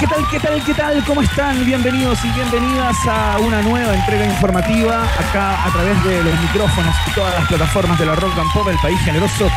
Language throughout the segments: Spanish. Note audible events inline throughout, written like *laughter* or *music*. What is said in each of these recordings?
¿Qué tal, qué tal, qué tal? ¿Cómo están? Bienvenidos y bienvenidas a una nueva entrega informativa acá a través de los micrófonos y todas las plataformas de la Rock and Pop, el país generoso.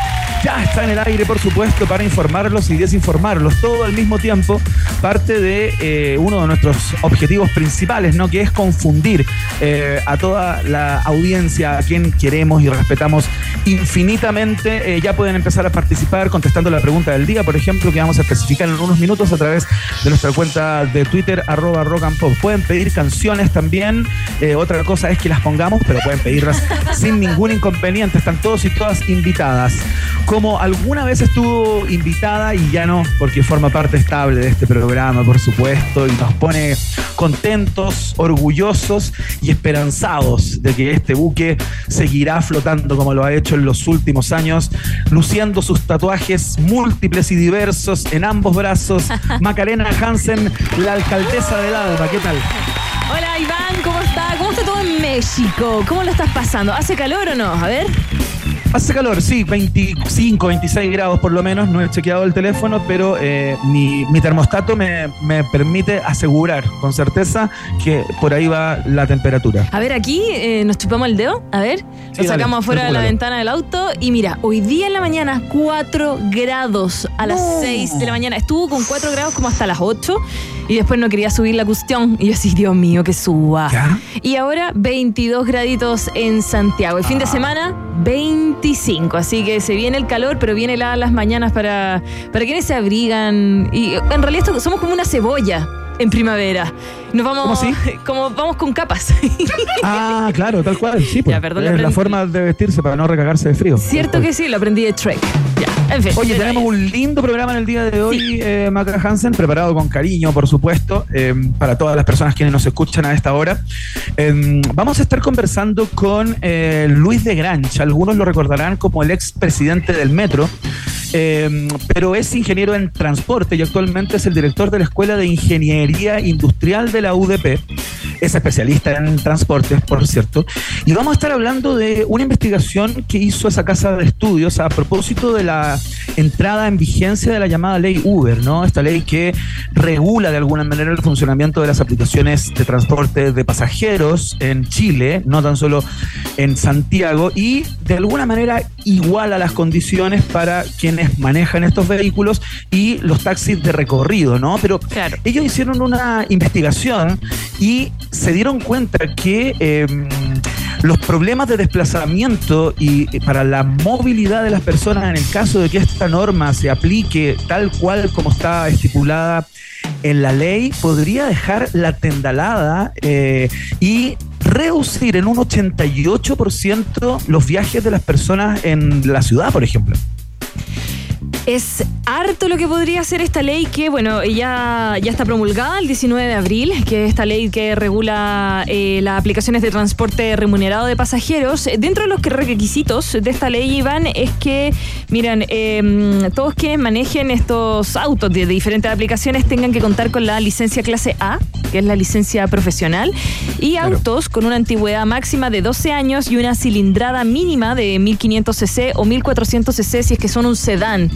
Ya está en el aire, por supuesto, para informarlos y desinformarlos todo al mismo tiempo. Parte de eh, uno de nuestros objetivos principales, ¿no? Que es confundir eh, a toda la audiencia, a quien queremos y respetamos infinitamente. Eh, ya pueden empezar a participar contestando la pregunta del día, por ejemplo, que vamos a especificar en unos minutos a través de nuestra cuenta de Twitter, arroba rock and pop. Pueden pedir canciones también. Eh, otra cosa es que las pongamos, pero pueden pedirlas *laughs* sin ningún inconveniente. Están todos y todas invitadas. Como alguna vez estuvo invitada y ya no, porque forma parte estable de este programa, por supuesto, y nos pone contentos, orgullosos y esperanzados de que este buque seguirá flotando como lo ha hecho en los últimos años, luciendo sus tatuajes múltiples y diversos en ambos brazos. *laughs* Macarena Hansen, la alcaldesa del Alba. ¿Qué tal? Hola Iván, ¿cómo está? ¿Cómo está todo en México? ¿Cómo lo estás pasando? ¿Hace calor o no? A ver. Hace calor, sí, 25, 26 grados por lo menos. No he chequeado el teléfono, pero eh, mi, mi termostato me, me permite asegurar con certeza que por ahí va la temperatura. A ver, aquí eh, nos chupamos el dedo. A ver, lo dale, sacamos afuera de la ventana del auto. Y mira, hoy día en la mañana, 4 grados a las 6 de la mañana. Estuvo con 4 grados como hasta las 8. Y después no quería subir la cuestión. Y yo así, Dios mío, que suba. ¿Ya? Y ahora 22 graditos en Santiago. El fin de semana 25. Así que se viene el calor, pero viene la, las mañanas para, para quienes se abrigan. Y en realidad somos como una cebolla en primavera. Nos vamos ¿Cómo así? *laughs* como vamos con capas. *laughs* Ah, claro, tal cual. Sí, pues. Ya, perdón, es la forma de vestirse para no recagarse de frío. Cierto que sí, lo aprendí de Trek. Ya, en fin. Oye, tenemos un lindo programa en el día de hoy, eh, Maca Hansen, preparado con cariño, por supuesto, eh, para todas las personas quienes nos escuchan a esta hora. Eh, vamos a estar conversando con eh, Luis de Grancha. Algunos lo recordarán como el ex presidente del Metro. eh, pero es ingeniero en transporte y actualmente es el director de la Escuela de Ingeniería Industrial de la UDP. Es especialista en transportes, por cierto. Y vamos a estar hablando de una investigación que hizo esa casa de estudios a propósito de la entrada en vigencia de la llamada ley Uber, ¿no? Esta ley que regula de alguna manera el funcionamiento de las aplicaciones de transporte de pasajeros en Chile, no tan solo en Santiago, y de alguna manera iguala las condiciones para quienes manejan estos vehículos y los taxis de recorrido, ¿no? Pero Claro. ellos hicieron una investigación y se dieron cuenta que eh, los problemas de desplazamiento y y para la movilidad de las personas en el caso de que esta norma se aplique tal cual como está estipulada en la ley, podría dejar la tendalada eh, y reducir en un 88% los viajes de las personas en la ciudad, por ejemplo. Es harto lo que podría hacer esta ley que, bueno, ya, ya está promulgada el 19 de abril, que es esta ley que regula eh, las aplicaciones de transporte remunerado de pasajeros. Dentro de los requisitos de esta ley, Iván, es que, miren, eh, todos quienes manejen estos autos de, de diferentes aplicaciones tengan que contar con la licencia clase A, que es la licencia profesional, y Claro. autos con una antigüedad máxima de 12 años y una cilindrada mínima de 1500 cc o 1400 cc si es que son un sedán.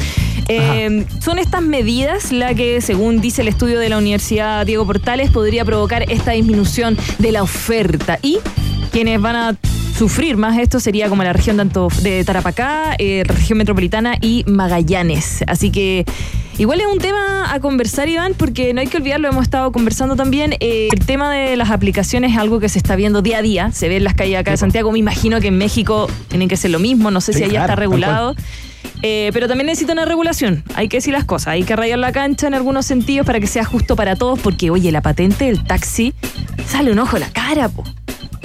Eh, son estas medidas la que, según dice el estudio de la Universidad Diego Portales, podría provocar esta disminución de la oferta. Y quienes van a sufrir más esto sería como la región tanto de Tarapacá, eh, región metropolitana y Magallanes. Así que igual es un tema a conversar, Iván, porque no hay que olvidarlo, hemos estado conversando también. Eh, el tema de las aplicaciones es algo que se está viendo día a día, se ve en las calles acá de Santiago. Me imagino que en México tienen que ser lo mismo, no sé si allá está regulado. Eh, pero también necesita una regulación, hay que decir las cosas, hay que rayar la cancha en algunos sentidos para que sea justo para todos, porque oye, la patente del taxi sale un ojo a la cara, po.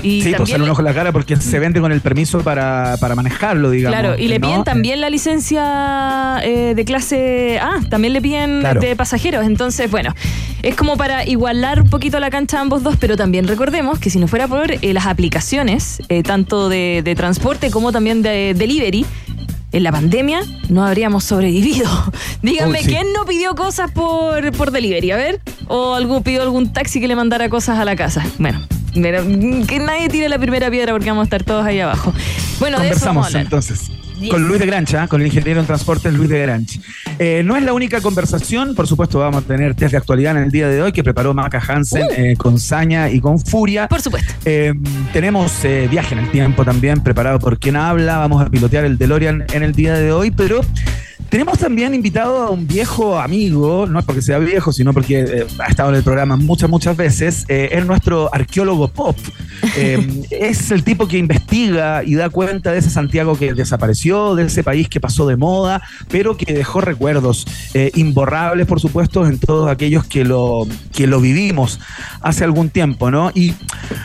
Y sí, pues sale un ojo en la cara porque se vende con el permiso para, manejarlo, digamos. Claro, y le piden también la licencia eh, de clase A, también le piden de pasajeros. Entonces, bueno, es como para igualar un poquito la cancha a ambos dos, pero también recordemos que si no fuera por eh, las aplicaciones, tanto de, de transporte como también de delivery, en la pandemia no habríamos sobrevivido. *laughs* Díganme, ¿quién no pidió cosas por, por delivery? A ver. ¿O algún pidió algún taxi que le mandara cosas a la casa? Bueno, que nadie tire la primera piedra porque vamos a estar todos ahí abajo. Bueno, Conversamos de eso entonces. Con Luis de Grancha, con el ingeniero en transportes Luis de Grancha. Eh, no es la única conversación, por supuesto vamos a tener test de actualidad en el día de hoy que preparó Maca Hansen uh. eh, con saña y con furia. Por supuesto. Eh, tenemos viaje en el tiempo también preparado por quien habla, vamos a pilotear el DeLorean en el día de hoy, pero tenemos también invitado a un viejo amigo, no es porque sea viejo, sino porque eh, ha estado en el programa muchas, muchas veces. Eh, es nuestro arqueólogo pop. *laughs* Eh, es el tipo que investiga y da cuenta de ese Santiago que desapareció, de ese país que pasó de moda, pero que dejó recuerdos imborrables, por supuesto, en todos aquellos que lo, que lo vivimos hace algún tiempo, ¿no? Y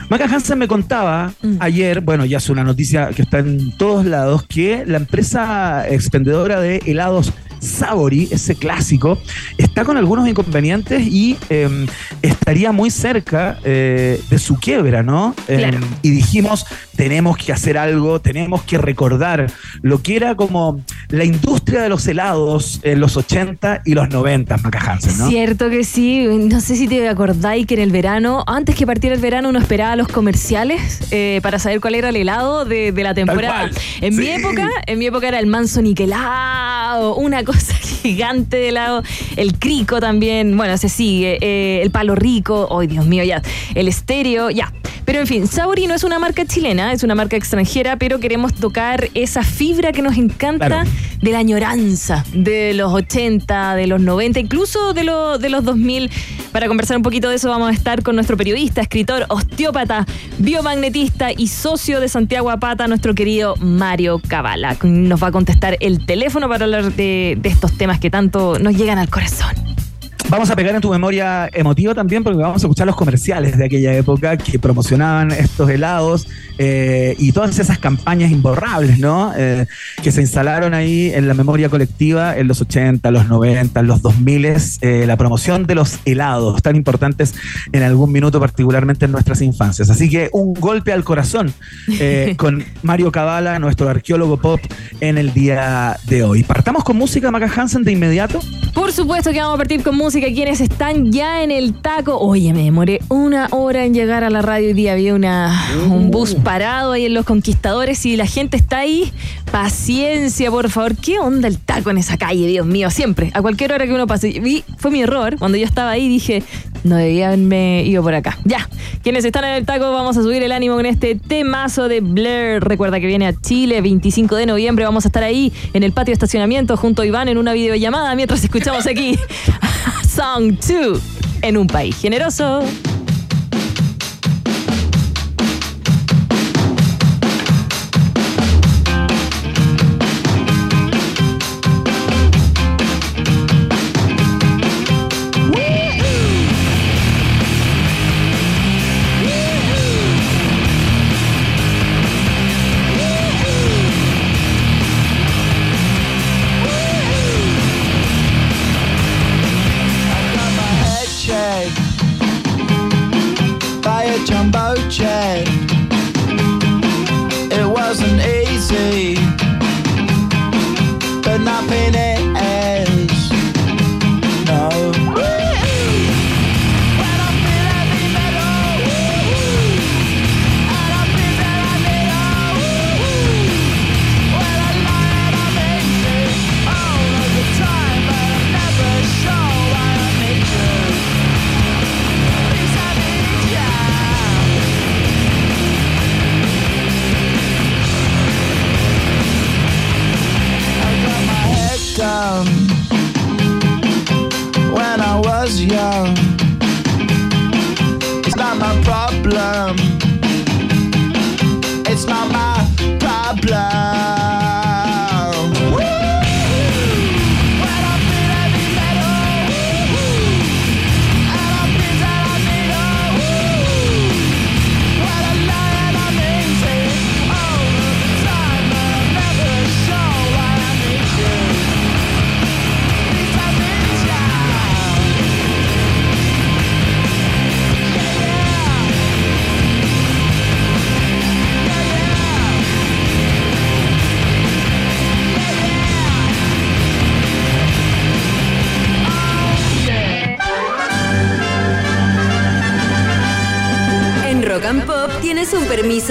Maca Hansen me contaba mm. ayer, bueno, ya es una noticia que está en todos lados, que la empresa expendedora de helado invitados Sabori, ese clásico, está con algunos inconvenientes y em, estaría muy cerca eh, de su quiebra, ¿no? Em, y dijimos, tenemos que hacer algo, tenemos que recordar lo que era como la industria de los helados en los 80 y los 90, Maca Hansen, ¿no? Cierto que sí, no sé si te acordáis que en el verano, antes que partiera el verano, uno esperaba los comerciales eh, para saber cuál era el helado de, la temporada. En mi época, en mi época era el manso niquelado, una cosa *laughs* gigante de lado, el crico también, bueno, se sigue, eh, el palo rico, ay Dios mío, ya, el estéreo, ya. Pero en fin, Sauri no es una marca chilena, es una marca extranjera, pero queremos tocar esa fibra que nos encanta de la añoranza de los 80, de los 90, incluso de, de los 2000. Para conversar un poquito de eso vamos a estar con nuestro periodista, escritor, osteópata, biomagnetista y socio de Santiago Apata, nuestro querido Mario Cabala. Nos va a contestar el teléfono para hablar de estos temas que tanto nos llegan al corazón. Vamos a pegar en tu memoria emotiva también porque vamos a escuchar los comerciales de aquella época que promocionaban estos helados eh, y todas esas campañas imborrables, ¿no? Eh, que se instalaron ahí en la memoria colectiva en los 80, los 90, los 2000, eh, la promoción de los helados tan importantes en algún minuto, particularmente en nuestras infancias. Así que un golpe al corazón *laughs* con Mario Cabala, nuestro arqueólogo pop, en el día de hoy. Partamos con música, Maca Hansen, de inmediato. Por supuesto que vamos a partir con música que quienes están ya en el taco. Oye, me demoré una hora en llegar a la radio hoy día. Había una, un bus uh. parado ahí en Los Conquistadores y la gente está ahí. Paciencia, por favor. ¿Qué onda el taco en esa calle? Dios mío, siempre. A cualquier hora que uno pase. Vi, fue mi error. Cuando yo estaba ahí dije, no debía haberme ido por acá. Ya, quienes están en el taco, vamos a subir el ánimo con este temazo de Blair. Recuerda que viene a Chile, 25 de noviembre. Vamos a estar ahí en el patio de estacionamiento junto a Iván en una videollamada mientras escuchamos aquí *laughs* Song 2 en un país generoso.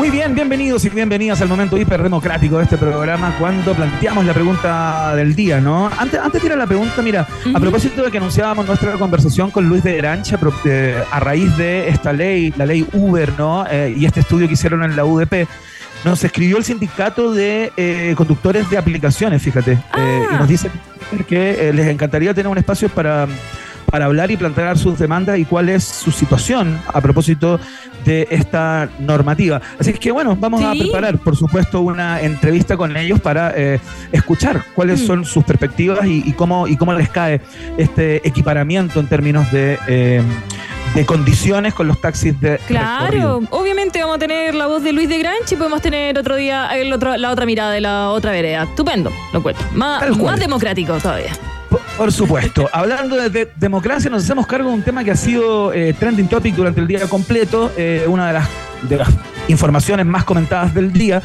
Muy bien, bienvenidos y bienvenidas al momento hiperdemocrático de este programa cuando planteamos la pregunta del día, ¿no? Antes, antes de ir a la pregunta, mira, a propósito de que anunciábamos nuestra conversación con Luis de Grancha eh, a raíz de esta ley, la ley Uber, ¿no? Eh, y este estudio que hicieron en la UDP. Nos escribió el sindicato de eh, conductores de aplicaciones, fíjate, y Ah. nos dice que les encantaría tener un espacio para para hablar y plantear sus demandas y cuál es su situación a propósito de esta normativa. Así que bueno, vamos a preparar, por supuesto, una entrevista con ellos para eh, escuchar cuáles Mm. son sus perspectivas y, y cómo, y cómo les cae este equiparamiento en términos de, eh, de condiciones con los taxis de Claro, recorrido. obviamente vamos a tener la voz de Luis de Granchi y podemos tener otro día el otro, la otra mirada de la otra vereda. Estupendo, lo cuento. Más, más democrático todavía. Por, supuesto. *laughs* Hablando de, de democracia, nos hacemos cargo de un tema que ha sido eh, trending topic durante el día completo, eh, una de las, de las informaciones más comentadas del día.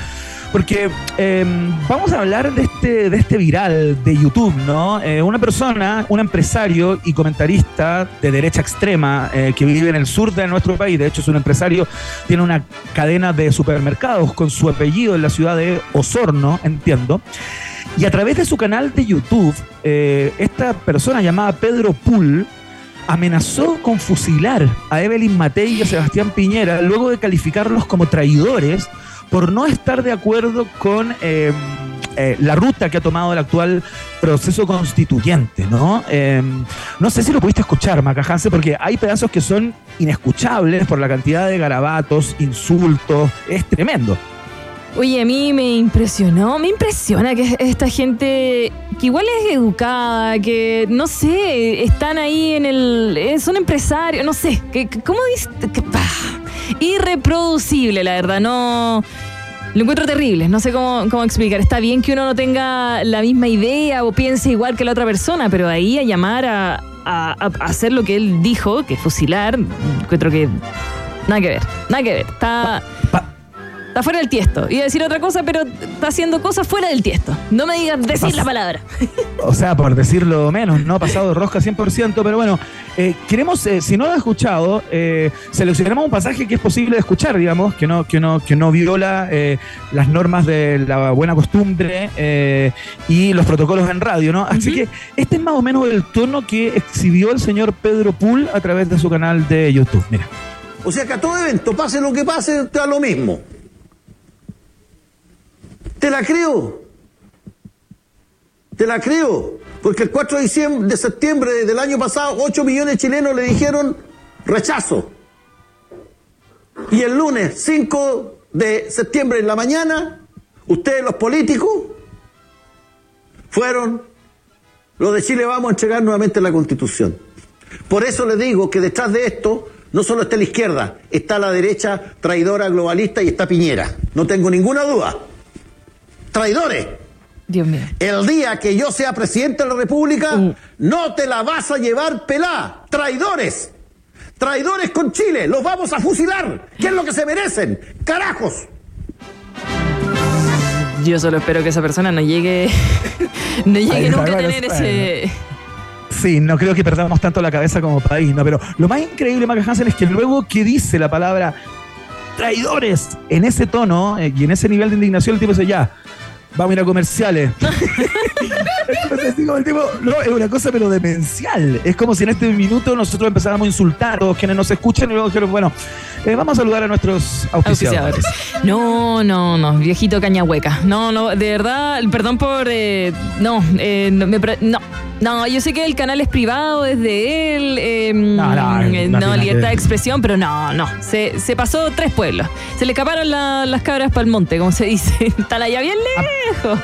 Porque eh, vamos a hablar de este, de este viral de YouTube, ¿no? Eh, una persona, un empresario y comentarista de derecha extrema que vive en el sur de nuestro país, de hecho es un empresario, tiene una cadena de supermercados con su apellido en la ciudad de Osorno, entiendo. Y a través de su canal de YouTube, eh, esta persona llamada Pedro Pool amenazó con fusilar a Evelyn Matei y a Sebastián Piñera luego de calificarlos como traidores por no estar de acuerdo con eh, eh, la ruta que ha tomado el actual proceso constituyente, ¿no? Eh, no sé si lo pudiste escuchar, Macajanse, porque hay pedazos que son inescuchables por la cantidad de garabatos, insultos, es tremendo. Oye, a mí me impresionó, me impresiona que esta gente que igual es educada, que no sé, están ahí en el, eh, son empresarios, no sé, que, ¿cómo dice? Que, irreproducible, la verdad, no, lo encuentro terrible, no sé cómo, cómo explicar. Está bien que uno no tenga la misma idea o piense igual que la otra persona, pero ahí a llamar a, a- hacer lo que él dijo, que fusilar, encuentro que nada que ver, nada que ver, está... Está fuera del tiesto. Iba a decir otra cosa, pero está haciendo cosas fuera del tiesto. No me digas decir la palabra. o sea, por decirlo menos, no pasado de rosca 100%, pero bueno, eh, queremos, eh, si no lo has escuchado, eh, seleccionamos un pasaje que es posible de escuchar, digamos, que no, que no, que no viola eh, las normas de la buena costumbre eh, y los protocolos en radio, ¿no? Así que este es más o menos el tono que exhibió el señor Pedro Pool a través de su canal de YouTube. Mira. O sea que a todo evento, pase lo que pase, da lo mismo. Te la creo. Te la creo. Porque el 4 de, septiembre del año pasado, 8 millones de chilenos le dijeron rechazo. Y el lunes 5 de septiembre en la mañana, ustedes los políticos fueron los de Chile vamos a entregar nuevamente la constitución. Por eso les digo que detrás de esto no solo está la izquierda, está la derecha traidora globalista y está Piñera. No tengo ninguna duda. Traidores. Dios mío. El día que yo sea presidente de la República, no te la vas a llevar pelá. Traidores. Traidores con Chile. Los vamos a fusilar. ¿Qué es lo que se merecen? Carajos. Yo solo espero que esa persona no llegue. *laughs* no llegue Ay, nunca a tener ese. Sí, no creo que perdamos tanto la cabeza como país, ¿no? Pero lo más increíble, Maca Hansen, es que luego que dice la palabra traidores en ese tono eh, y en ese nivel de indignación, el tipo dice, ya, vamos a ir a comerciales. *laughs* Entonces, digo, el tipo, no, es una cosa pero demencial. Es como si en este minuto nosotros empezáramos a insultar a todos quienes nos escuchan y luego dijeron, bueno, eh, vamos a saludar a nuestros auspiciadores. No, no, no, viejito cañahueca. No, no, de verdad, perdón por. eh, no, eh, no, me no. No, yo sé que el canal es privado, es de él, eh, No, no, libertad de expresión, pero no, no. Se, se pasó tres pueblos. Se le escaparon la- las cabras para el monte, como se dice. *laughs* Están allá bien lejos.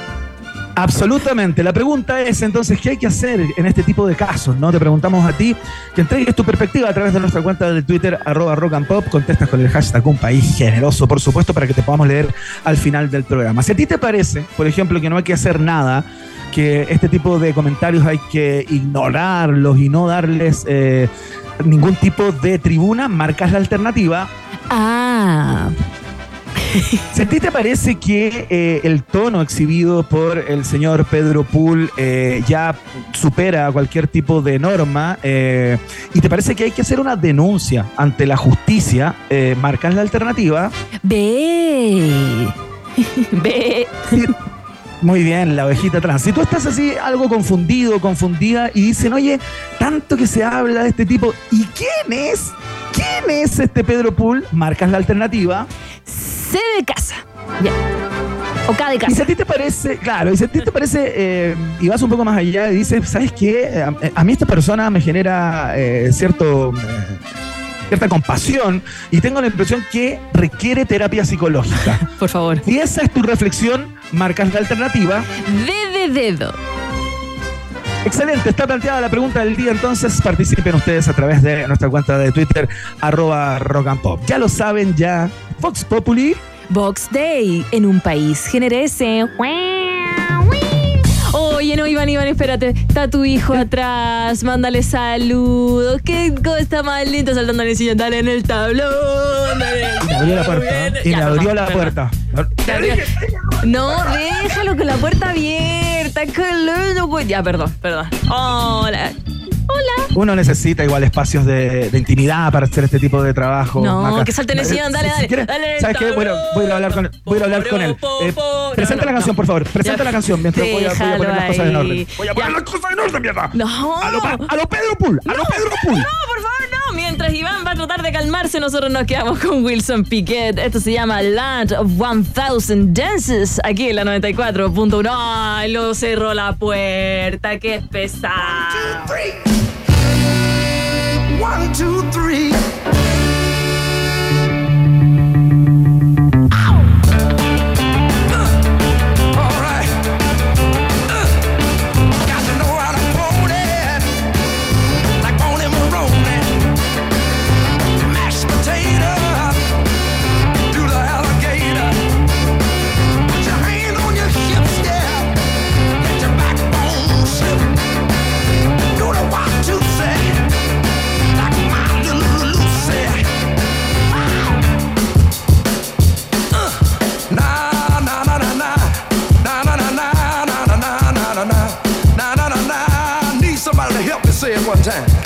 Absolutamente. La pregunta es entonces, ¿qué hay que hacer en este tipo de casos? ¿no? Te preguntamos a ti que entregues tu perspectiva a través de nuestra cuenta de Twitter, arroba rock and pop, contestas con el hashtag un país generoso, por supuesto, para que te podamos leer al final del programa. Si a ti te parece, por ejemplo, que no hay que hacer nada, que este tipo de comentarios hay que ignorarlos y no darles eh, ningún tipo de tribuna, marcas la alternativa Ah, *laughs* a ti te parece que eh, el tono exhibido por el señor Pedro Pool eh, ya supera cualquier tipo de norma eh, y te parece que hay que hacer una denuncia ante la justicia, eh, marcas la alternativa. ve. *laughs* Ve. Sí, Muy bien, la ovejita trans. Si tú estás así algo confundido, confundida y dicen, oye, tanto que se habla de este tipo, ¿y quién es? ¿Quién es este Pedro Pool? Marcas la alternativa. C de casa. Ya. O K de Y si casa. a ti te parece, claro, y si a ti te parece, eh, y vas un poco más allá y dices, ¿sabes qué? A, a mí esta persona me genera eh, cierto, eh, cierta compasión y tengo la impresión que requiere terapia psicológica. *laughs* Por favor. Y esa es tu reflexión, marcas la alternativa. D de dedo. Excelente, está planteada la pregunta del día, entonces participen ustedes a través de nuestra cuenta de Twitter, arroba rock and pop. Ya lo saben, ya, Fox Populi. Box Day en un país generese. Oye, no, Iván, Iván, espérate. Está tu hijo atrás. Mándale saludos. Qué cosa más linda saltando en el sillón. Dale en el tablón. Dale me abrió la puerta. Y Ya, abrió la puerta. No, déjalo con la puerta abierta. Qué lindo, güey. Ya, perdón, perdón. Hola. Uno necesita igual espacios de, de intimidad para hacer este tipo de trabajo. No, Maca. que salte en el sillón, dale, Si- dale, quieres, dale, ¿Sabes qué? Bueno, voy a ir a hablar con él. Voy a hablar con él. Eh, presenta la canción, por favor. Presenta Ya. la canción mientras voy a, voy a poner las cosas en orden. Voy a poner Ya. las cosas en orden, mierda. No. A lo, a lo Pedro Pool. A lo Pedro Pool. No, por favor, no. Mientras Iván va a tratar de calmarse, nosotros nos quedamos con Wilson Piquet. Esto se llama Land of 1000 Dances. Aquí en la 94.1. Ay, lo cerró la puerta. Qué pesado. One, two, One, two, three. Time.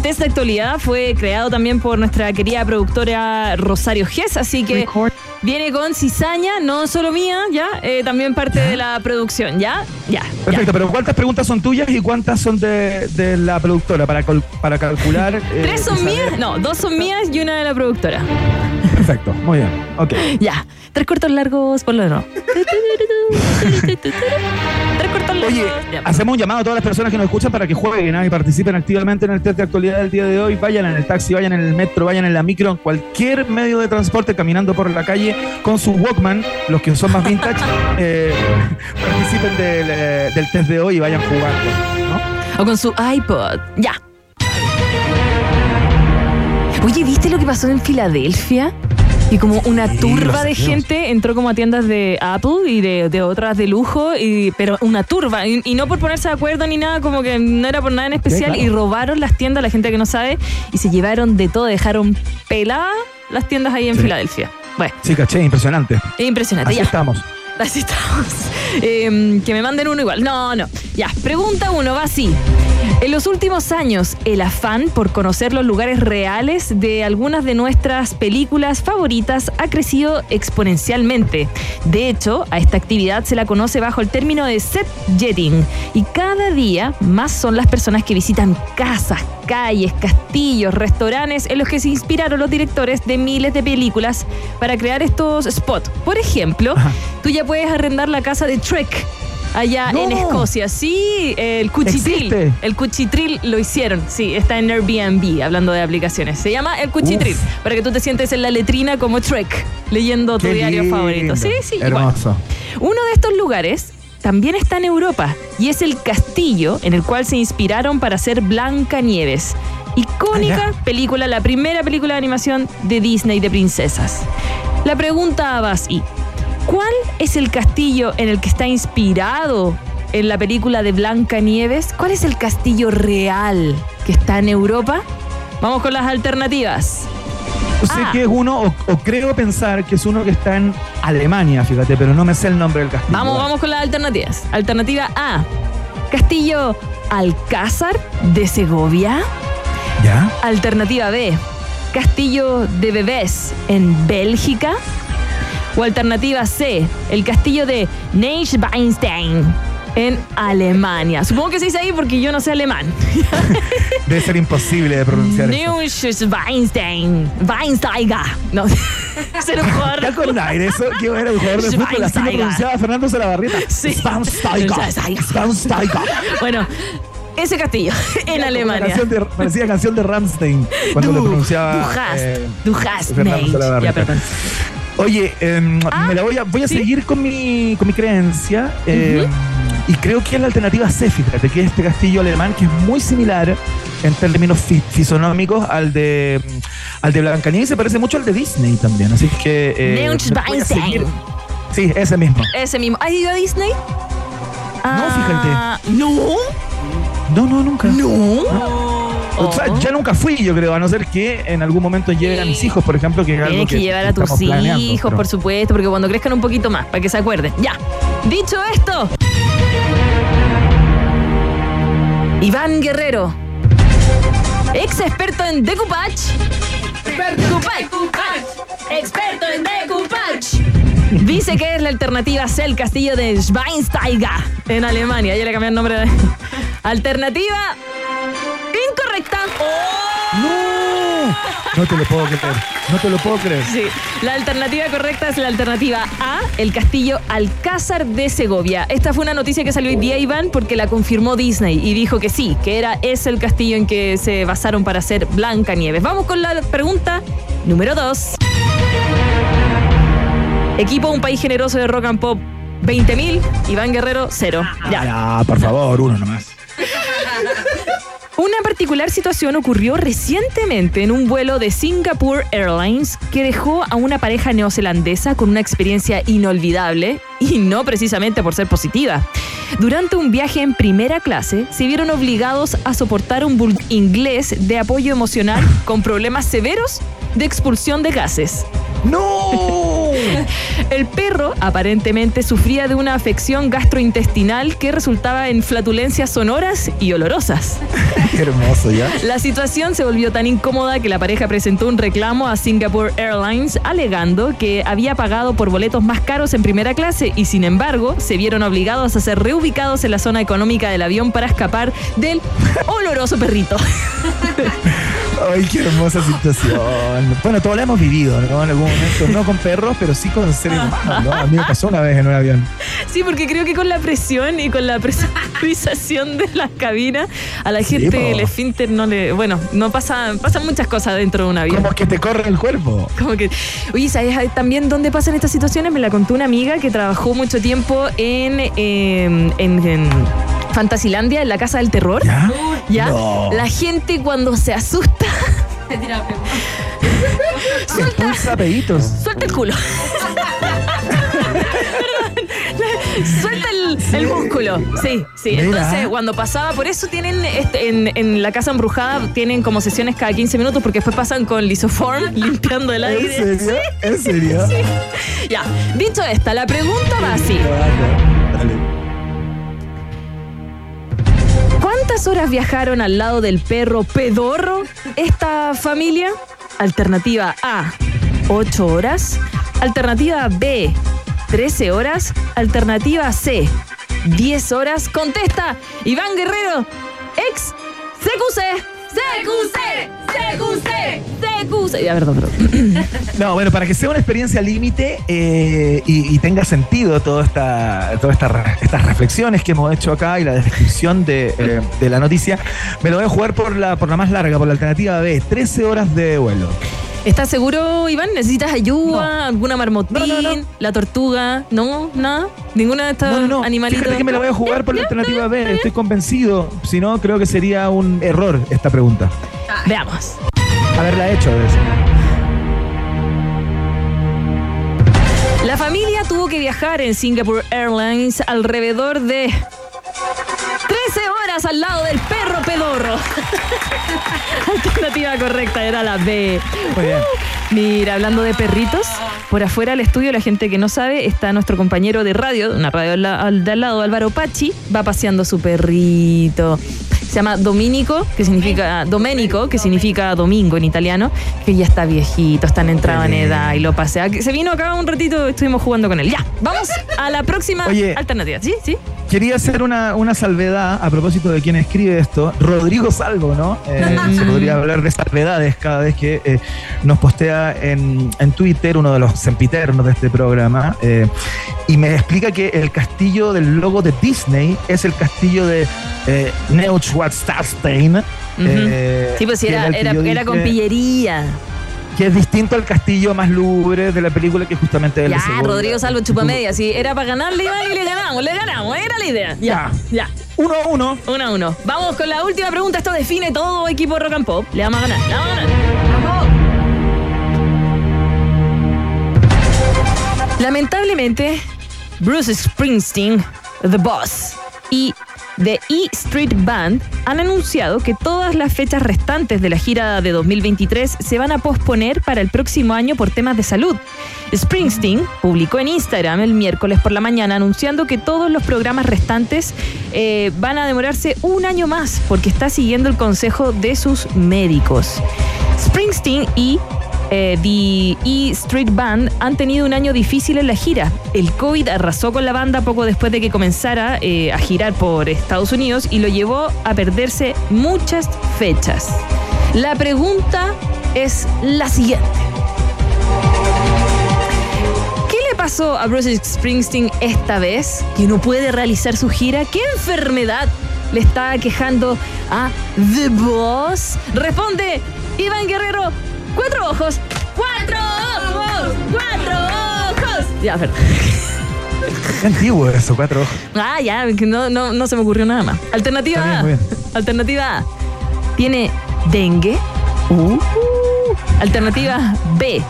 Test de actualidad fue creado también por nuestra querida productora Rosario Gess, así que viene con cizaña, no solo mía, ya, eh, también parte de la producción, ¿ya? Ya. ya. Perfecto, pero ¿cuántas preguntas son tuyas y cuántas son de, de la productora para, cal- para calcular? *laughs* eh, ¿Tres son mías? No, dos son mías y una de la productora. Perfecto, muy bien. Ok. Ya. Tres cortos largos, por lo no. Tres cortos largos. Oye, Ya. hacemos un llamado a todas las personas que nos escuchan para que jueguen ¿ah? y participen activamente en el test de actualidad del día de hoy. Vayan en el taxi, vayan en el metro, vayan en la micro, en cualquier medio de transporte, caminando por la calle con su Walkman. Los que son más vintage, *laughs* eh, participen del, eh, del test de hoy y vayan jugando. ¿no? O con su iPod. Ya. Oye, ¿viste lo que pasó en Filadelfia? Y como una Sí, turba de gente entró como a tiendas de Apple y de, de otras de lujo, y, pero una turba. Y, y no por ponerse de acuerdo ni nada, como que no era por nada en especial. claro. Y robaron las tiendas, la gente que no sabe, y se llevaron de todo, dejaron peladas las tiendas ahí en Sí. Filadelfia. Bueno, Sí, caché, impresionante. impresionante. Así ya. estamos. Así estamos. *laughs* Eh, que me manden uno igual. No, no. Ya, pregunta uno, va así. En los últimos años, el afán por conocer los lugares reales de algunas de nuestras películas favoritas ha crecido exponencialmente. De hecho, a esta actividad se la conoce bajo el término de set jetting. Y cada día más son las personas que visitan casas, calles, castillos, restaurantes en los que se inspiraron los directores de miles de películas para crear estos spots. Por ejemplo, tú ya puedes arrendar la casa de Trek. Allá No. en Escocia, sí, el Cuchitril. ¿Existe? El Cuchitril lo hicieron, sí, está en Airbnb, hablando de aplicaciones. Se llama el Cuchitril, Uf. para que tú te sientes en la letrina como Trek, leyendo tu Qué diario lindo. favorito. Sí, sí. Hermoso. Uno de estos lugares también está en Europa y es el castillo en el cual se inspiraron para hacer Blancanieves. Icónica Ah, película, la primera película de animación de Disney de princesas. La pregunta va así. ¿Cuál es el castillo en el que está inspirado en la película de Blancanieves? ¿Cuál es el castillo real que está en Europa? Vamos con las alternativas. Sé Ah. que es uno, o, o creo pensar que es uno que está en Alemania, fíjate, pero no me sé el nombre del castillo. Vamos, vamos con las alternativas. Alternativa A, Castillo Alcázar de Segovia. ¿Ya? Alternativa B, Castillo de Bebés en Bélgica. O alternativa C, el castillo de Neuschwanstein en Alemania. Supongo que se dice ahí porque yo no sé alemán. *laughs* Debe ser imposible de pronunciar eso. Neuschwanstein. Weinsteiger. No, se lo ¿Te corro. acordás de eso? Que era un jugador de fútbol, así lo pronunciaba Fernando Salabarrieta. Sí. Schweinsteiger. Schweinsteiger. Bueno, ese castillo *laughs* en Alemania. canción de- parecía canción de Ramstein cuando lo Du- pronunciaba. du hast, eh, du hast. Ya, perdón. Oye, Ah, me la voy a, voy a ¿sí? seguir con mi, con mi creencia. em, Y creo que es la alternativa C, fíjate, que es este castillo alemán que es muy similar en términos fi- fisonómicos al de al de Blancanieves y se parece mucho al de Disney también. Así que. eh, me voy a Neuschwanstein. seguir. Sí, ese mismo. Ese mismo. ¿Has ido a Disney? fíjate. No. No, no, nunca. No. O sea, ya nunca fui, yo creo, a no ser que en algún momento lleguen a mis hijos, por ejemplo, que es algo Tienes que, llevar a tus hijos, pero- por supuesto, porque cuando crezcan un poquito más, para que se acuerden. Ya. Dicho esto. Iván Guerrero. Ex experto en decoupage. Decoupage. Experto en decoupage. Dice que es la alternativa C, el castillo de Schweinsteiger en Alemania. Ya le cambié el nombre. de- *laughs* Alternativa. ¡No! No te lo puedo creer. No te lo puedo creer. Sí, la alternativa correcta es la alternativa A, el castillo Alcázar de Segovia. Esta fue una noticia que salió hoy día, Iván, porque la confirmó Disney y dijo que sí, que era ese el castillo en que se basaron para hacer Blancanieves. Vamos con la pregunta número 2. Equipo Un País Generoso de Rock and Pop, 20.000. Iván Guerrero, cero. Ya. Ya, por favor, uno nomás. Una particular situación ocurrió recientemente en un vuelo de Singapore Airlines que dejó a una pareja neozelandesa con una experiencia inolvidable y no precisamente por ser positiva. Durante un viaje en primera clase se vieron obligados a soportar un bulldog inglés de apoyo emocional con problemas severos de expulsión de gases. ¡No! *laughs* El perro aparentemente sufría de una afección gastrointestinal que resultaba en flatulencias sonoras y olorosas. *laughs* Hermoso, ¿ya? La situación se volvió tan incómoda que la pareja presentó un reclamo a Singapore Airlines alegando que había pagado por boletos más caros en primera clase y sin embargo se vieron obligados a ser reubicados en la zona económica del avión para escapar del oloroso perrito. *laughs* Ay, qué hermosa situación. Bueno, todos la hemos vivido, ¿no? En algún momento, no con perros, pero sí con seres humanos, ¿no? A mí me pasó una vez en un avión. Sí, porque creo que con la presión y con la presurización de las cabinas, a la gente el esfínter no le. Bueno, no pasa, pasan muchas cosas dentro de un avión. Como que te corre el cuerpo. Como que, oye, ¿sabes también dónde pasan estas situaciones? Me la contó una amiga que trabajó mucho tiempo en, eh, en, en Fantasilandia, en la Casa del Terror. ¿Ya? ¿Ya? No. La gente cuando se asusta. *laughs* suelta, Expulsa peditos. suelta el culo. Suelta el, el músculo. Sí, sí. Mira. Entonces, cuando pasaba, por eso tienen este, en, en la casa embrujada, tienen como sesiones cada 15 minutos, porque después pasan con lisoform *laughs* limpiando el ¿En aire. serio? ¿En serio? Ya, dicho esta, la pregunta va así. Dale. ¿Cuántas horas viajaron al lado del perro pedorro esta familia? Alternativa A, 8 horas. Alternativa B, 13 horas. Alternativa C, 10 horas. Contesta Iván Guerrero, ex CQC. CQC, CQC, CQC. Ya, perdón, perdón. *coughs* No, bueno, para que sea una experiencia límite eh, y, y tenga sentido toda esta, todas esta re- estas reflexiones que hemos hecho acá y la descripción de, eh, de la noticia, me lo voy a jugar por la, por la más larga, por la alternativa B, 13 horas de vuelo. ¿Estás seguro, Iván? ¿Necesitas ayuda? ¿Alguna marmotín? No, no. ¿La tortuga? ¿No? ¿Nada? ¿Ninguna de estos No, animalitos? Fíjate que me la voy a jugar por la alternativa B, estoy convencido. Si no, creo que sería un error esta pregunta. Veamos. Haberla hecho. La familia tuvo que viajar en Singapore Airlines alrededor de 13 horas al lado del perro pedorro. *laughs* Alternativa correcta era la B. Muy bien. Mira, hablando de perritos, por afuera del estudio, la gente que no sabe, está nuestro compañero de radio, una radio de al lado, Álvaro Pachi, va paseando su perrito. Se llama Dominico, que significa Domenico, que significa domingo en italiano, que ya está viejito, está en entrada en edad y lo pasea. Se vino acá un ratito, estuvimos jugando con él. Ya, vamos a la próxima Oye. alternativa. ¿Sí? ¿Sí? Quería hacer una, una salvedad a propósito de quien escribe esto, Rodrigo Salvo, ¿no? Eh, *laughs* Se podría hablar de salvedades cada vez que eh, nos postea en, en Twitter uno de los sempiternos de este programa eh, y me explica que el castillo del logo de Disney es el castillo de eh, Neuschwanstein. Sí, pues sí, que era, era, era con pillería. Que es distinto al castillo más lúgubre de la película que justamente es Ya. Rodrigo Salvo Chupamedia. Sí, era para ganarle, y le ganamos, le ganamos. Era la idea. Ya, ya. Uno a uno. Uno a uno. Vamos con la última pregunta. Esto define todo equipo Rock and Pop. Le vamos a ganar. Le vamos a ganar. Lamentablemente, Bruce Springsteen, The Boss y The E Street Band han anunciado que todas las fechas restantes de la gira de 2023 se van a posponer para el próximo año por temas de salud. Springsteen publicó en Instagram el miércoles por la mañana anunciando que todos los programas restantes eh, van a demorarse un año más porque está siguiendo el consejo de sus médicos. Springsteen y eh, The E Street Band han tenido un año difícil en la gira. El COVID arrasó con la banda poco después de que comenzara eh, a girar por Estados Unidos y lo llevó a perderse muchas fechas. La pregunta es la siguiente. ¿Qué le pasó a Bruce Springsteen esta vez que no puede realizar su gira? ¿Qué enfermedad le está quejando a The Boss? Responde Iván Guerrero. Cuatro ojos. Cuatro ojos. Cuatro ojos. Ya, perdón. Qué antiguo eso, cuatro ojos. Ah, ya, que no, no, no se me ocurrió nada más. Alternativa bien, A. bien. Alternativa A. Tiene dengue. Uh. Alternativa B.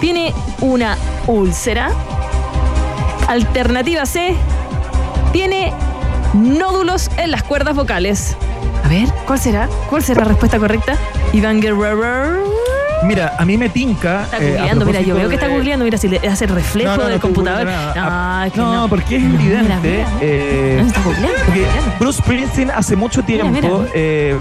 Tiene una úlcera. Alternativa C. Tiene nódulos en las cuerdas vocales. A ver, ¿cuál será? ¿Cuál será la respuesta correcta? Iván Guerrero. Mira, a mí me tinca. Está eh, googleando, mira, yo veo que está googleando, mira, si le hace el reflejo No, no, no del computador. Ah, es que no, no. porque es evidente. mira, mira. eh, está googleando, porque googleando. Bruce Springsteen hace mucho tiempo. eh,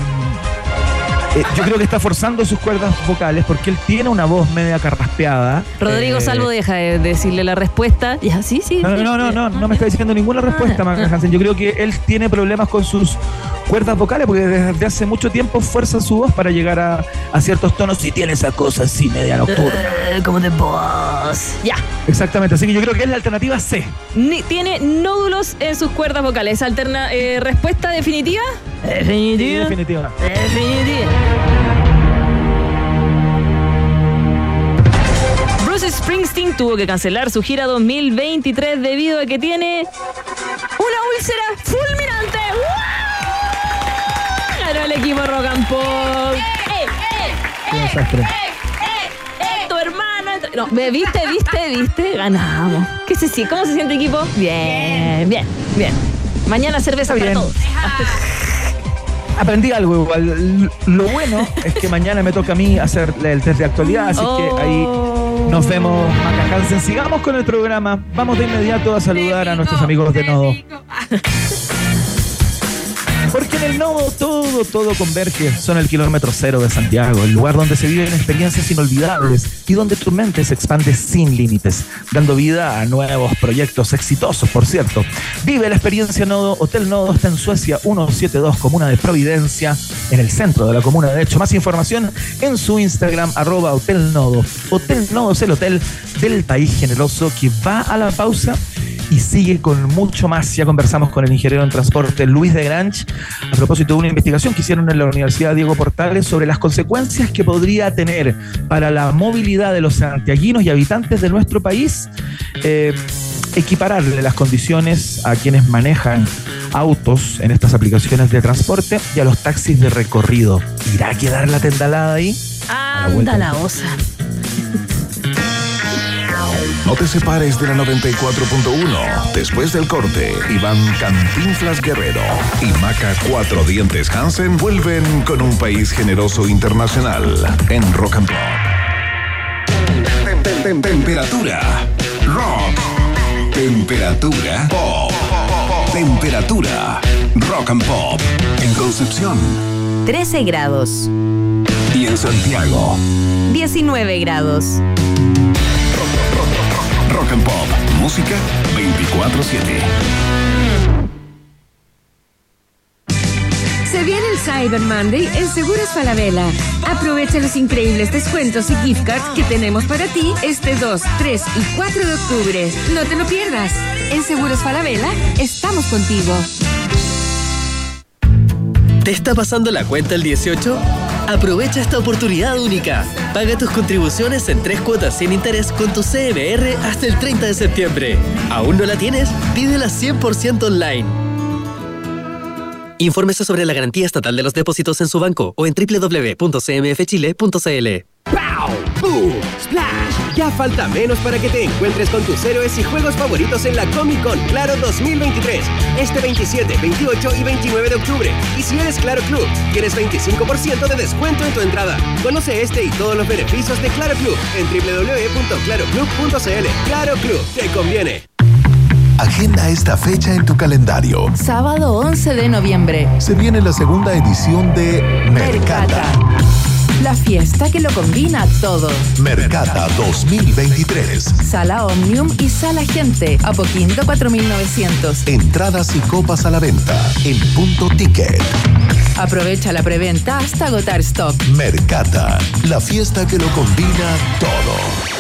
yo creo que está forzando sus cuerdas vocales porque él tiene una voz media carraspeada. Rodrigo Salvo deja de decirle la respuesta. Ya, sí, sí. No, no, no, no, no me está diciendo ninguna respuesta, Maca Hansen. Yo creo que él tiene problemas con sus cuerdas vocales porque desde hace mucho tiempo fuerza su voz para llegar a, a ciertos tonos y tiene esa cosa así media nocturna. Eh, como de voz. Ya. Exactamente, así que yo creo que es la alternativa C. Ni- tiene nódulos en sus cuerdas vocales. Alterna, eh, ¿Respuesta definitiva? Definitiva. definitiva. Definitiva. Bruce Springsteen tuvo que cancelar su gira 2023 debido a que tiene una úlcera fulminante. ¡Wow! El equipo Rock and Pop. Qué desastre. Tu hermano. No, ve, viste, viste, viste. Ganamos. ¿Qué se siente? ¿Cómo se siente equipo? Bien, bien, bien. Mañana cerveza para bien. todos. Aprendí algo igual. Lo bueno es que mañana me toca a mí hacer el test de actualidad, así que ahí nos vemos, Maca Hansen. Sigamos con el programa. Vamos de inmediato a saludar a nuestros amigos de Nodo. *laughs* Porque en el Nodo todo, todo converge. Son el kilómetro cero de Santiago, el lugar donde se viven experiencias inolvidables y donde tu mente se expande sin límites, dando vida a nuevos proyectos exitosos, por cierto. Vive la experiencia Nodo. Hotel Nodo está en Suecia 172, comuna de Providencia, en el centro de la comuna. De hecho, más información en su Instagram, arroba Hotel Nodo. Hotel Nodo es el hotel del país generoso que va a la pausa y sigue con mucho más. Ya conversamos con el ingeniero en transporte Luis de Granch a propósito de una investigación que hicieron en la Universidad Diego Portales sobre las consecuencias que podría tener para la movilidad de los santiaguinos y habitantes de nuestro país eh, equipararle las condiciones a quienes manejan autos en estas aplicaciones de transporte y a los taxis de recorrido. ¿Irá a quedar la tendalada ahí? Anda la osa. No te separes de la 94.1. Después del corte, Iván Cantinflas Guerrero y Maca Cuatro Dientes Hansen vuelven con un país generoso internacional en Rock and Pop. Tem- tem- tem- Temperatura. Rock. Temperatura. Pop. Temperatura. Rock and Pop. En Concepción 13 grados. y en Santiago. 19 grados. Rock and Pop. Música 24-7. Se viene el Cyber Monday en Seguros Falabella. Aprovecha los increíbles descuentos y gift cards que tenemos para ti este 2, 3 y 4 de octubre. No te lo pierdas. En Seguros Falabella estamos contigo. ¿Te está pasando la cuenta el 18? Aprovecha esta oportunidad única. Paga tus contribuciones en tres cuotas sin interés con tu CMR hasta el 30 de septiembre. ¿Aún no la tienes? Pídela 100% online. Infórmese sobre la garantía estatal de los depósitos en su banco o en www.cmfchile.cl. ¡Pow! Ya falta menos para que te encuentres con tus héroes y juegos favoritos en la Comic Con Claro 2023. Este 27, 28 y 29 de octubre. Y si eres Claro Club, tienes 25% de descuento en tu entrada. Conoce este y todos los beneficios de Claro Club en www.claroclub.cl. Claro Club, te conviene. Agenda esta fecha en tu calendario. Sábado 11 de noviembre. Se viene la segunda edición de Mercata. La fiesta que lo combina todo. Mercata 2023. Sala Omnium y Sala Gente. Apoquindo 4900. Entradas y copas a la venta en punto ticket. Aprovecha la preventa hasta agotar stock. Mercata, la fiesta que lo combina todo.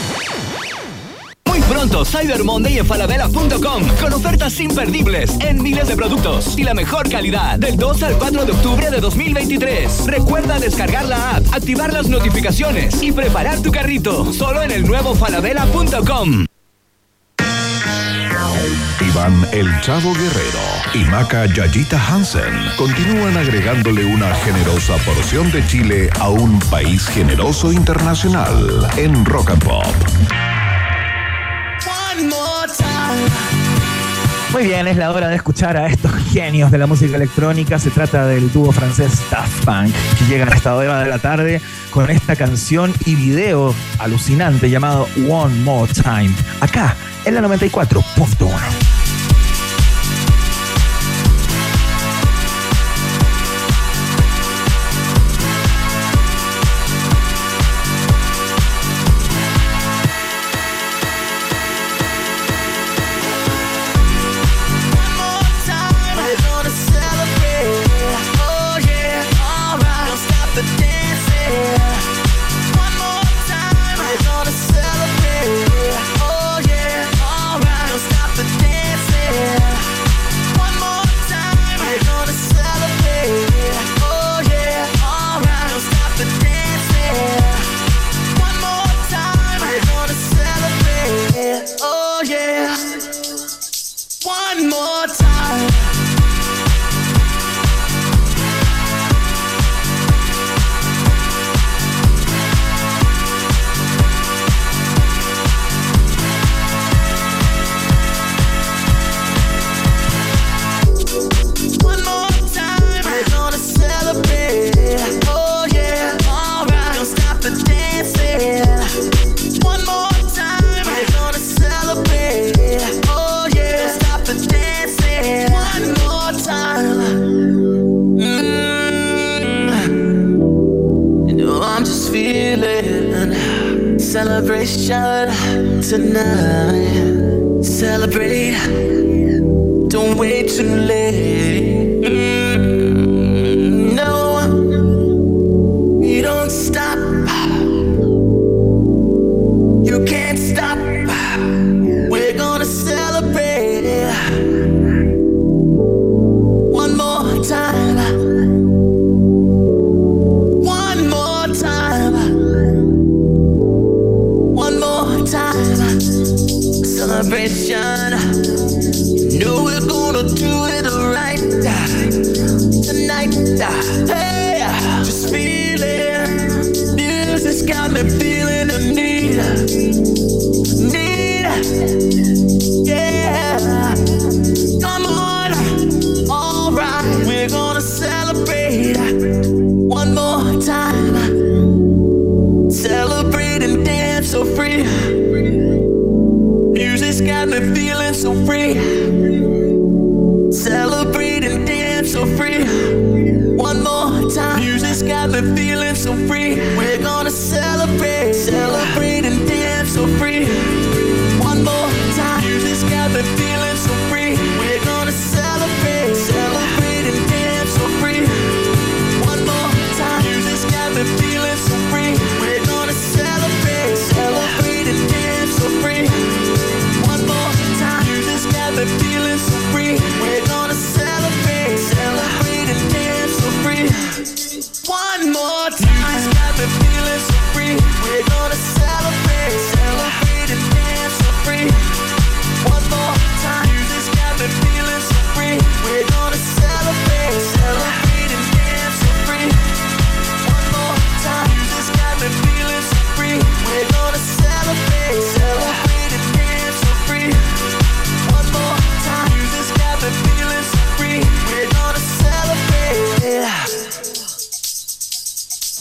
Pronto, Cyber Monday en falabella.com con ofertas imperdibles en miles de productos y la mejor calidad del 2 al 4 de octubre de 2023. Recuerda descargar la app, activar las notificaciones y preparar tu carrito solo en el nuevo falabella.com. Iván El Chavo Guerrero y Maca Yayita Hansen continúan agregándole una generosa porción de Chile a un país generoso internacional en Rock and Pop. Muy bien, es la hora de escuchar a estos genios de la música electrónica. Se trata del dúo francés Daft Punk, que llega a esta hora de la tarde con esta canción y video alucinante llamado One More Time. Acá, en la 94.1.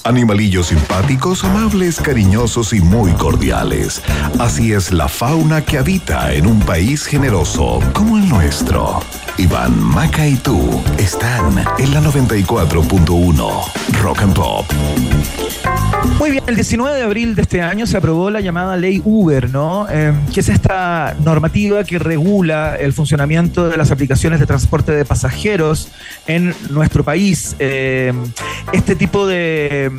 Animalillos simpáticos, amables, cariñosos y muy cordiales. Así es la fauna que habita en un país generoso como el nuestro. Iván, Maca y tú están en la 94.1 Rock and Pop. Muy bien, el 19 de abril de este año se aprobó la llamada ley Uber, ¿no? Eh, que es esta normativa que regula el funcionamiento de las aplicaciones de transporte de pasajeros en nuestro país. Eh, este tipo de,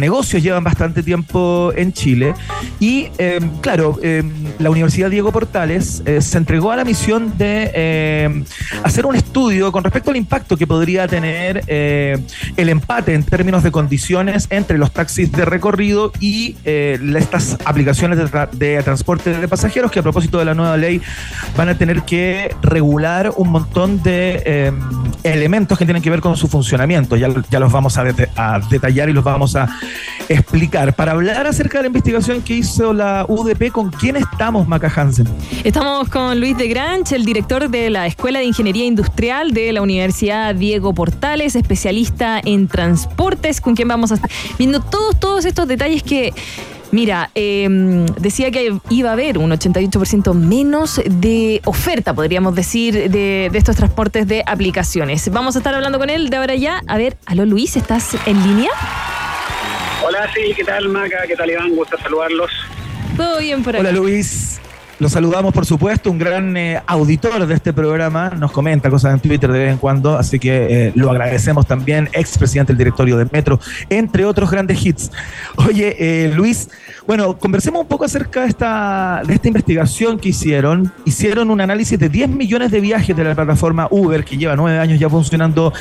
negocios llevan bastante tiempo en Chile y, eh, claro, eh, la Universidad Diego Portales eh, se entregó a la misión de eh, hacer un estudio con respecto al impacto que podría tener eh, el empate en términos de condiciones entre los taxis de recorrido y eh, estas aplicaciones de, de transporte de pasajeros que a propósito de la nueva ley van a tener que regular un montón de elementos que tienen que ver con su funcionamiento. Ya, ya los vamos a, dete- a detallar y los vamos a explicar. Para hablar acerca de la investigación que hizo la UDP, ¿con quién estamos, Maca Hansen? Estamos con Luis de Granch, el director de la Escuela de Ingeniería Industrial de la Universidad Diego Portales, especialista en transportes, con quien vamos a estar viendo todos, todos estos detalles que Mira, eh, decía que iba a haber un 88% menos de oferta, podríamos decir, de, de, estos transportes de aplicaciones. Vamos a estar hablando con él de ahora ya. A ver, aló Luis, ¿estás en línea? Hola, sí, ¿qué tal Maca? ¿Qué tal Iván? Gusto saludarlos. Todo bien por aquí. Hola Luis. Lo saludamos, por supuesto, un gran eh, auditor de este programa, nos comenta cosas en Twitter de vez en cuando, así que eh, lo agradecemos también, expresidente del directorio de Metro, entre otros grandes hits. Oye, eh, Luis, bueno, conversemos un poco acerca de esta, de esta investigación que hicieron. Hicieron un análisis de 10 millones de viajes de la plataforma Uber, que lleva nueve años ya funcionando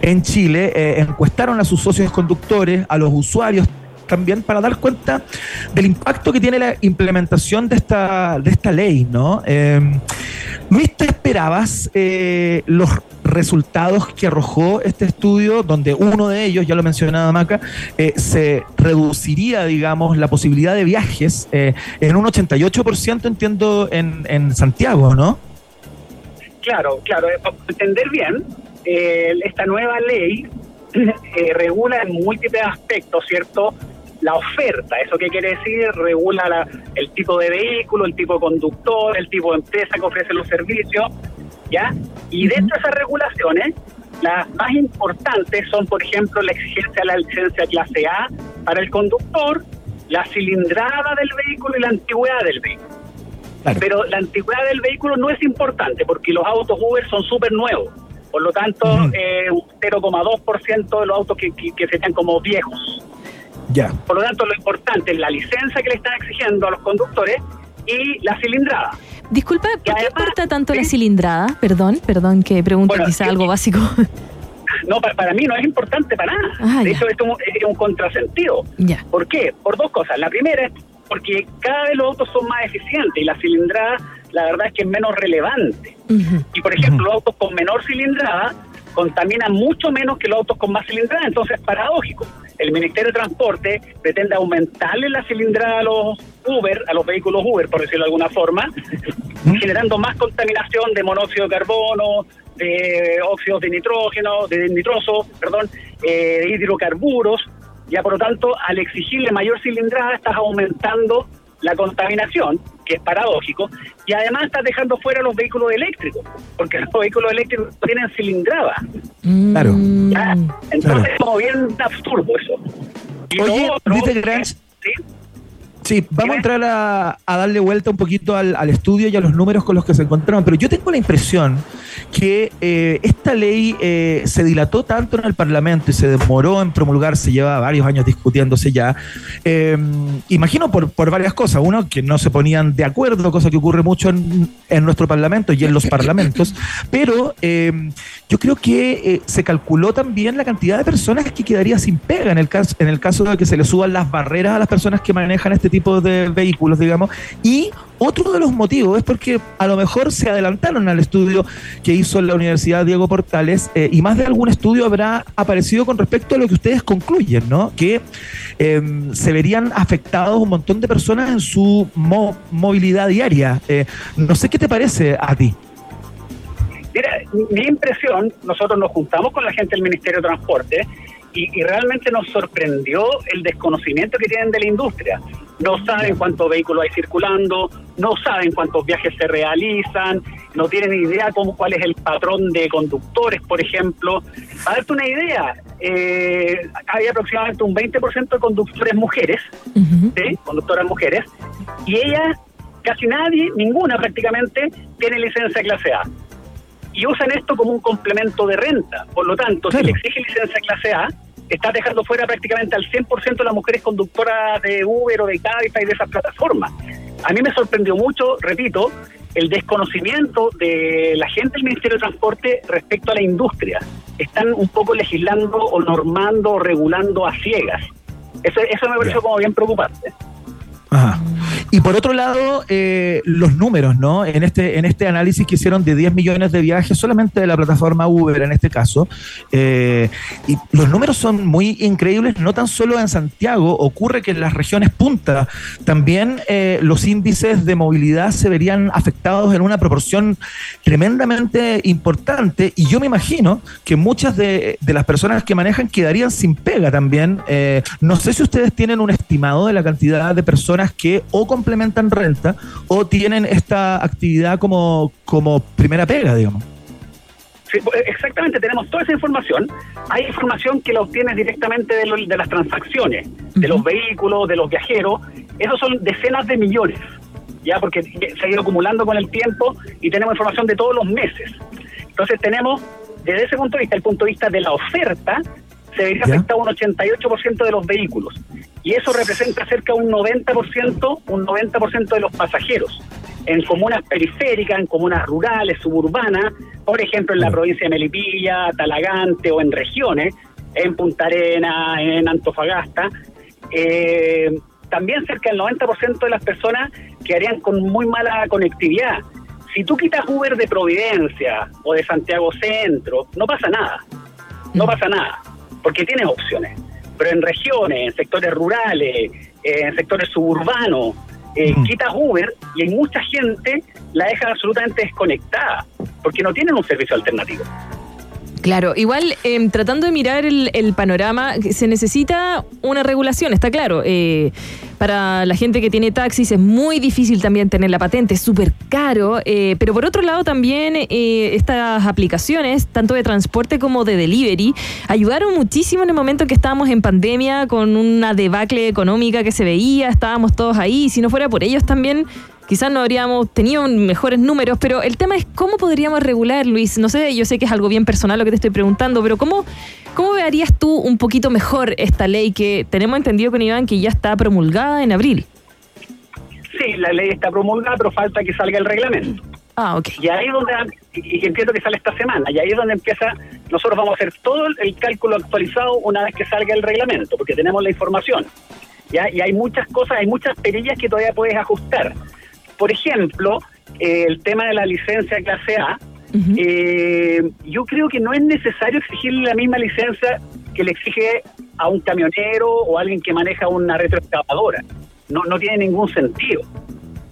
en Chile. Eh, encuestaron a sus socios conductores, a los usuarios también para dar cuenta del impacto que tiene la implementación de esta, de esta ley, ¿no? Eh, Luis, ¿te esperabas eh, los resultados que arrojó este estudio, donde uno de ellos, ya lo mencionaba Maca, eh, se reduciría, digamos, la posibilidad de viajes eh, en un 88%, entiendo, en, en Santiago, ¿no? Claro, claro, para entender bien, eh, esta nueva ley eh, regula en múltiples aspectos, ¿cierto? La oferta, ¿eso qué quiere decir? Regula la, el tipo de vehículo, el tipo de conductor, el tipo de empresa que ofrece los servicios, ¿ya? Y dentro de esas regulaciones, las más importantes son, por ejemplo, la exigencia de la licencia clase A para el conductor, la cilindrada del vehículo y la antigüedad del vehículo. Claro. Pero la antigüedad del vehículo no es importante porque los autos Uber son súper nuevos. Por lo tanto, Ujú. eh, un 0,2% de los autos que, que, que serían como viejos. Ya. Por lo tanto, lo importante es la licencia que le están exigiendo a los conductores y la cilindrada. Disculpa, ¿por qué importa tanto la cilindrada? Perdón, perdón que pregunte Bueno, quizá algo básico. *laughs* No, para, para mí no es importante para nada. Ah, de ya. hecho, esto es un, es un contrasentido. ya. ¿Por qué? Por dos cosas. La primera es porque cada vez los autos son más eficientes y la cilindrada, la verdad es que es menos relevante. Y por ejemplo, los autos con menor cilindrada contaminan mucho menos que los autos con más cilindrada, entonces es paradójico. El Ministerio de Transporte pretende aumentarle la cilindrada a los Uber, a los vehículos Uber, por decirlo de alguna forma, generando más contaminación de monóxido de carbono, de óxidos de nitrógeno, de nitroso, perdón, eh, de hidrocarburos. Ya por lo tanto, al exigirle mayor cilindrada, estás aumentando la contaminación, que es paradójico, y además estás dejando fuera los vehículos eléctricos, porque los vehículos eléctricos tienen cilindrada. Claro. Mm, ¿ya? Entonces Claro. es como bien absurdo eso. Y Oye, otro es- Grange, ¿sí? Sí, vamos a entrar a, darle vuelta un poquito al, estudio y a los números con los que se encontraron, pero yo tengo la impresión que eh, esta ley eh, se dilató tanto en el Parlamento y se demoró en promulgarse, lleva varios años discutiéndose ya, eh, imagino por, varias cosas. Uno, que no se ponían de acuerdo, cosa que ocurre mucho en, en nuestro Parlamento y en los parlamentos, pero yo creo que se calculó también la cantidad de personas que quedaría sin pega en el caso, en el caso de que se le suban las barreras a las personas que manejan este tipo de vehículos, digamos. Y otro de los motivos es porque a lo mejor se adelantaron al estudio que hizo la Universidad Diego Portales eh, y más de algún estudio habrá aparecido con respecto a lo que ustedes concluyen, ¿no? Que eh, se verían afectados un montón de personas en su mo- movilidad diaria. Eh, no sé qué te parece a ti. Mira, mi impresión, nosotros nos juntamos con la gente del Ministerio de Transporte y, y realmente nos sorprendió el desconocimiento que tienen de la industria. No saben cuántos vehículos hay circulando, no saben cuántos viajes se realizan, no tienen idea cómo, cuál es el patrón de conductores, por ejemplo. Para darte una idea, eh, hay aproximadamente un 20% de conductores mujeres, conductoras mujeres, y ellas, casi nadie, ninguna prácticamente, tiene licencia clase A. Y usan esto como un complemento de renta. Por lo tanto, Claro. si le exige licencia clase A, está dejando fuera prácticamente al 100% de las mujeres conductoras de Uber o de Cabify y de esas plataformas. A mí me sorprendió mucho, repito, el desconocimiento de la gente del Ministerio de Transporte respecto a la industria. Están un poco legislando o normando o regulando a ciegas. Eso, eso me pareció como bien preocupante. Ajá. Y por otro lado, eh, los números, ¿no? En este, en este análisis que hicieron de 10 millones de viajes solamente de la plataforma Uber en este caso, eh, y los números son muy increíbles, no tan solo en Santiago, ocurre que en las regiones punta también eh, los índices de movilidad se verían afectados en una proporción tremendamente importante y yo me imagino que muchas de, de las personas que manejan quedarían sin pega también. No sé si ustedes tienen un estimado de la cantidad de personas que o complementan renta o tienen esta actividad como, como primera pega, digamos. Sí, pues, exactamente, tenemos toda esa información. Hay información que la obtienes directamente de, lo- de las transacciones, de los vehículos, de los viajeros. Esos son decenas de millones, ya porque se ha ido acumulando con el tiempo y tenemos información de todos los meses. Entonces tenemos, desde ese punto de vista, el punto de vista de la oferta, se vería afectado un 88% de los vehículos. Y eso representa cerca de un 90%, un 90% de los pasajeros. En comunas periféricas, en comunas rurales, suburbanas, por ejemplo en la provincia de Melipilla, Talagante o en regiones, en Punta Arena, en Antofagasta, eh, también cerca del 90% de las personas quedarían con muy mala conectividad. Si tú quitas Uber de Providencia o de Santiago Centro, no pasa nada. No pasa nada, porque tienes opciones. Pero en regiones, en sectores rurales, eh, en sectores suburbanos, eh, quitas Uber y hay mucha gente la deja absolutamente desconectada, porque no tienen un servicio alternativo. Claro, igual em, tratando de mirar el, el panorama, se necesita una regulación, está claro. Eh, para la gente que tiene taxis es muy difícil también tener la patente, es súper caro, eh, pero por otro lado también eh, estas aplicaciones, tanto de transporte como de delivery, ayudaron muchísimo en el momento en que estábamos en pandemia con una debacle económica que se veía, estábamos todos ahí, y si no fuera por ellos también quizás no habríamos tenido mejores números, pero el tema es cómo podríamos regular, Luis. No sé, yo sé que es algo bien personal lo que te estoy preguntando, pero ¿cómo, cómo verías tú un poquito mejor esta ley que tenemos entendido con Iván que ya está promulgada en abril? Sí, la ley está promulgada, pero falta que salga el reglamento. Ah, ok. Y ahí es donde, y entiendo que sale esta semana, y ahí es donde empieza, nosotros vamos a hacer todo el- el cálculo actualizado una vez que salga el reglamento, porque tenemos la información. ¿ya? Y hay muchas cosas, hay muchas perillas que todavía puedes ajustar. Por ejemplo, eh, el tema de la licencia clase A, eh, yo creo que no es necesario exigirle la misma licencia que le exige a un camionero o a alguien que maneja una retroexcavadora. No, no tiene ningún sentido.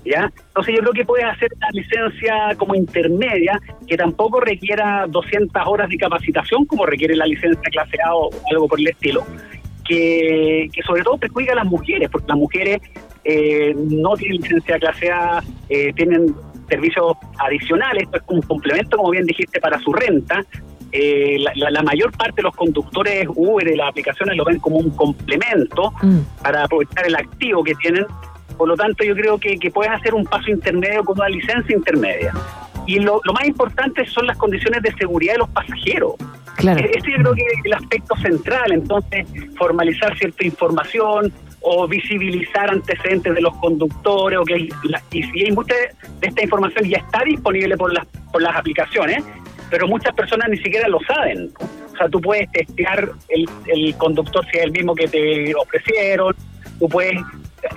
¿Ya? Entonces yo creo que puedes hacer una licencia como intermedia que tampoco requiera 200 horas de capacitación como requiere la licencia clase A o algo por el estilo, que, que sobre todo perjudica a las mujeres, porque las mujeres eh, no tienen licencia clase A, eh, tienen servicios adicionales, esto es como un complemento, como bien dijiste, para su renta. Eh, la, la- la mayor parte de los conductores Uber y las aplicaciones lo ven como un complemento para aprovechar el activo que tienen. Por lo tanto, yo creo que, que puedes hacer un paso intermedio con una licencia intermedia. Y lo, lo más importante son las condiciones de seguridad de los pasajeros. Claro. Eh, Este yo creo que es el aspecto central, entonces, formalizar cierta información o visibilizar antecedentes de los conductores, o que la- y si hay mucha de esta información ya está disponible por las, por las aplicaciones, pero muchas personas ni siquiera lo saben. O sea, tú puedes testear el, el conductor si es el mismo que te ofrecieron, tú puedes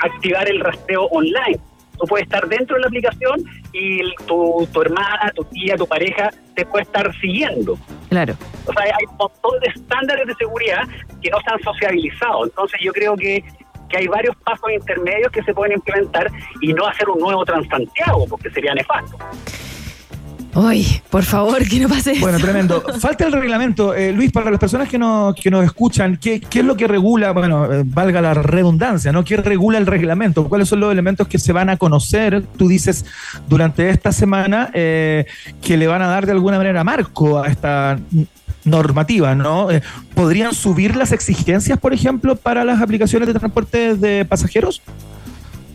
activar el rastreo online. Tú puedes estar dentro de la aplicación y tu, tu hermana, tu tía, tu pareja te puede estar siguiendo. Claro. O sea, hay un montón de estándares de seguridad que no están sociabilizados. Entonces yo creo que, que hay varios pasos intermedios que se pueden implementar y no hacer un nuevo Transantiago, porque sería nefasto. Ay, por favor, que no pase eso. Bueno, tremendo. *laughs* Falta el reglamento. Eh, Luis, para las personas que, no, que nos escuchan, ¿qué, qué es lo que regula, bueno, eh, valga la redundancia, ¿no? ¿Qué regula el reglamento? ¿Cuáles son los elementos que se van a conocer, tú dices, durante esta semana, eh, que le van a dar de alguna manera marco a esta normativa, ¿no? Eh, ¿Podrían subir las exigencias, por ejemplo, para las aplicaciones de transporte de pasajeros?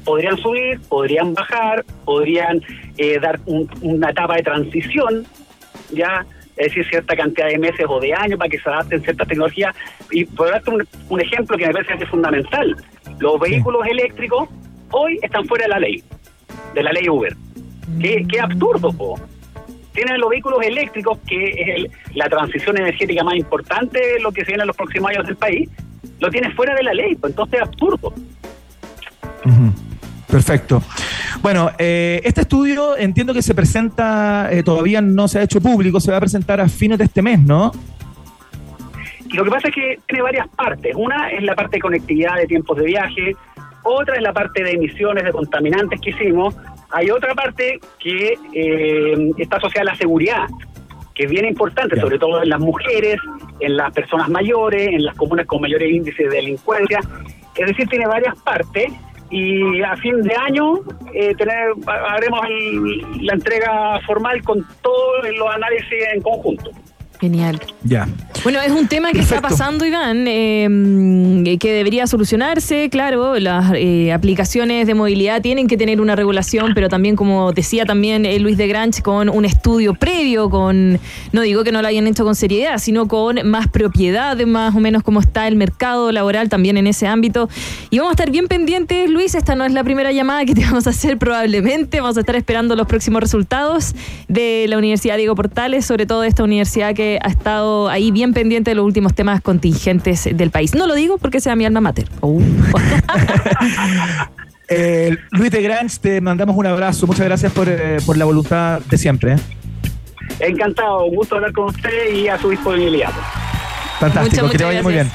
Podrían subir, podrían bajar, podrían eh, dar un- una etapa de transición, ya, es decir, cierta cantidad de meses o de años para que se adapten ciertas tecnologías. Y por darte un, un ejemplo que me parece que es fundamental, los vehículos eléctricos hoy están fuera de la ley, de la ley Uber. Qué, qué absurdo, po. Tienen los vehículos eléctricos, que es el- la transición energética más importante de lo que se viene en los próximos años del país, lo tienes fuera de la ley, pues entonces es absurdo. Perfecto. Bueno, eh, este estudio entiendo que se presenta, eh, todavía no se ha hecho público, se va a presentar a fines de este mes, ¿no? Lo que pasa es que tiene varias partes. Una es la parte de conectividad de tiempos de viaje, otra es la parte de emisiones de contaminantes que hicimos, hay otra parte que eh, está asociada a la seguridad, que es bien importante, Ya. sobre todo en las mujeres, en las personas mayores, en las comunas con mayores índices de delincuencia. Es decir, tiene varias partes y a fin de año eh, tener, haremos el- la entrega formal con todos los análisis en conjunto. Genial. Ya. Bueno, es un tema que está Perfecto. pasando, Iván, eh, que debería solucionarse. Claro, las eh, aplicaciones de movilidad tienen que tener una regulación, pero también, como decía también eh, Luis de Granch, con un estudio previo, con, no digo que no lo hayan hecho con seriedad, sino con más propiedad de más o menos cómo está el mercado laboral también en ese ámbito. Y vamos a estar bien pendientes, Luis, esta no es la primera llamada que te *laughs* vamos a hacer probablemente, vamos a estar esperando los próximos resultados de la Universidad Diego Portales, sobre todo de esta universidad que ha estado ahí bien pendiente de los últimos temas contingentes del país. No lo digo porque sea mi alma mater. Uh. *laughs* Eh, Luis de Granch, te mandamos un abrazo. Muchas gracias por, eh, por la voluntad de siempre. ¿eh? Encantado, un gusto hablar con usted y a su disponibilidad. Fantástico, Muchas, que te vaya muy bien.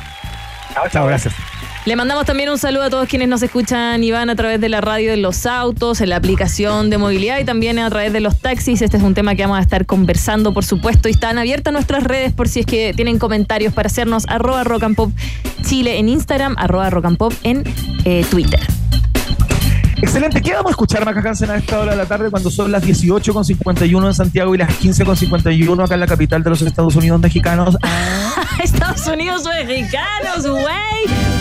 Chao, Chao, gracias. Le mandamos también un saludo a todos quienes nos escuchan, Iván, a través de la radio de los autos, en la aplicación de movilidad y también a través de los taxis. Este es un tema que vamos a estar conversando, por supuesto, y están abiertas nuestras redes por si es que tienen comentarios para hacernos arroba rock and pop Chile en Instagram, arroba rock and pop en eh, Twitter. Excelente. ¿Qué vamos a escuchar, Maca Hansen, a esta hora de la tarde cuando son las 18.51 en Santiago y las 15.51 acá en la capital de los Estados Unidos mexicanos? *laughs* Estados Unidos mexicanos, güey.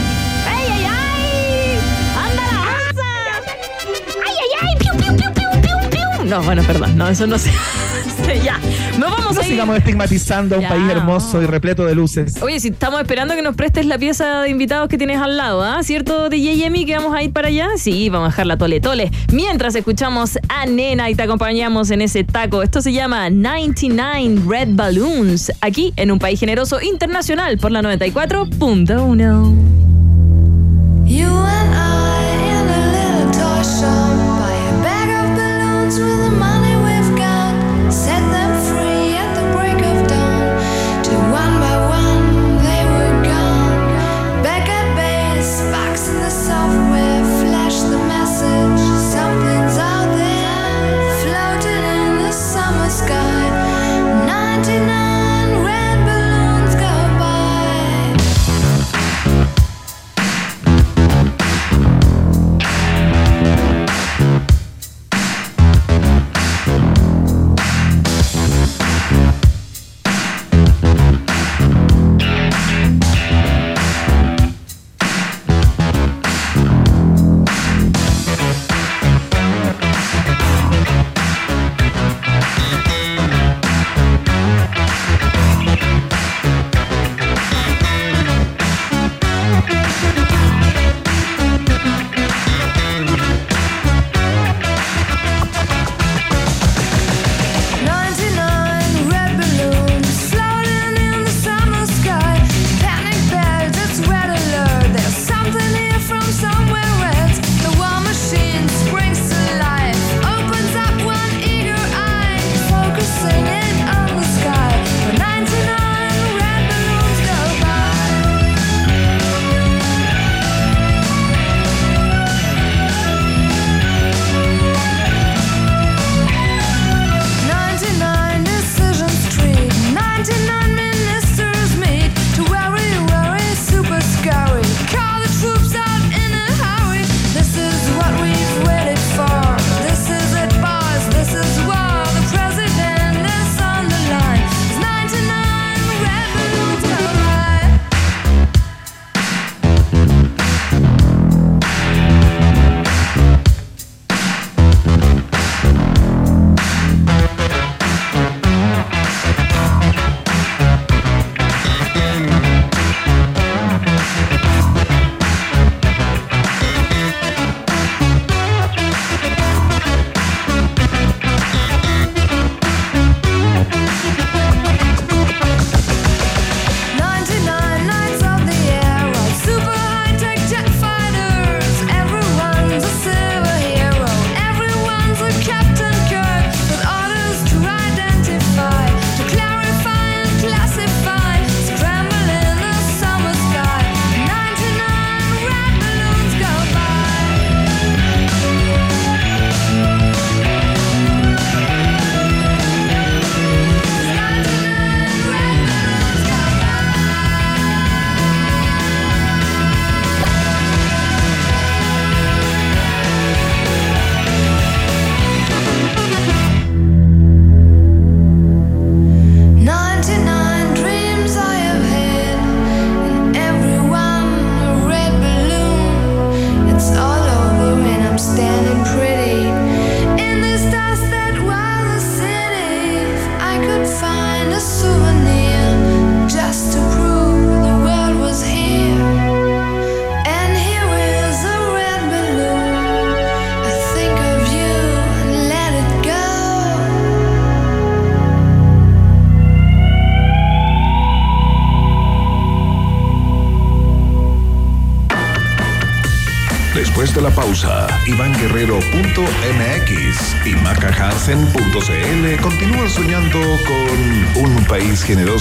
No, bueno, perdón, no, eso no se hace. *laughs* ya. Nos vamos No a ir. sigamos estigmatizando a un Ya. país hermoso y repleto de luces. Oye, si estamos esperando que nos prestes la pieza de invitados que tienes al lado, ¿ah? ¿Cierto, DJ Emi, que vamos a ir para allá? Sí, vamos a dejar la tole tole. Mientras escuchamos a Nena y te acompañamos en ese taco. Esto se llama 99 Red Balloons, aquí en un país generoso internacional por la 94.1. You and I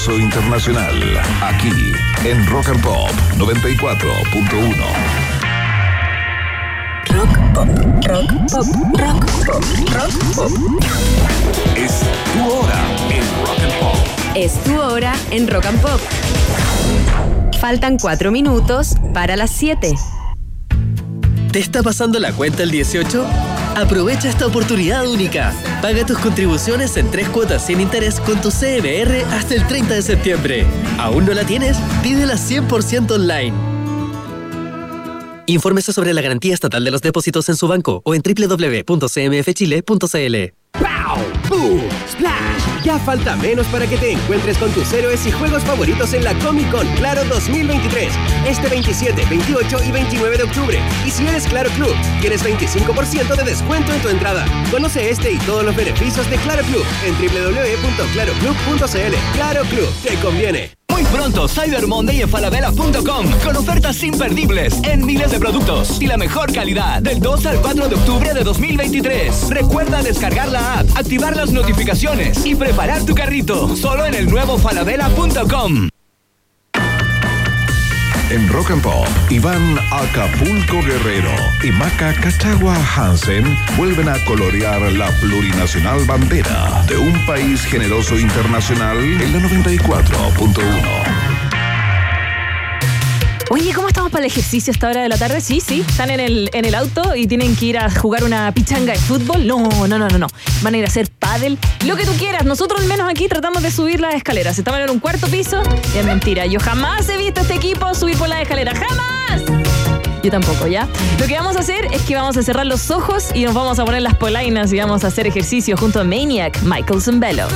internacional. Aquí, en Rock and Pop 94.1. Rock pop, rock pop, rock pop, rock pop. Es tu hora en Rock and Pop. Es tu hora en Rock and Pop. Faltan cuatro minutos para las 7. ¿Te está pasando la cuenta el 18? Aprovecha esta oportunidad única. Paga tus contribuciones en tres cuotas sin interés con tu CMR hasta el 30 de septiembre. ¿Aún no la tienes? Pídela 100% online. Infórmese sobre la garantía estatal de los depósitos en su banco o en www.cmfchile.cl. ¡Pow! ¡Boom! ¡Splash! Ya falta menos para que te encuentres con tus héroes y juegos favoritos en la Comic Con Claro 2023. Este 27, 28 y 29 de octubre. Y si eres Claro Club, tienes 25% de descuento en tu entrada. Conoce este y todos los beneficios de Claro Club en www.claroclub.cl. Claro Club, te conviene. Muy pronto, Cyber Monday en falabella.com con ofertas imperdibles en miles de productos y la mejor calidad del 2 al 4 de octubre de 2023. Recuerda descargar la app, activar las notificaciones y preparar tu carrito solo en el nuevo falabella.com. En Rock and Pop, Iván Acapulco Guerrero y Maca Cachagua Hansen vuelven a colorear la plurinacional bandera de un país generoso internacional en la 94.1. Oye, ¿cómo estamos para el ejercicio a esta hora de la tarde? Sí, sí, están en el, en el auto y tienen que ir a jugar una pichanga de fútbol. No, no, no, no, no. Van a ir a hacer lo que tú quieras. Nosotros al menos aquí tratamos de subir las escaleras. Estamos en un cuarto piso y es mentira. Yo jamás he visto a este equipo subir por las escaleras. ¡Jamás! Yo tampoco, ¿ya? Lo que vamos a hacer es que vamos a cerrar los ojos y nos vamos a poner las polainas y vamos a hacer ejercicio junto a Maniac, Michael Zambello.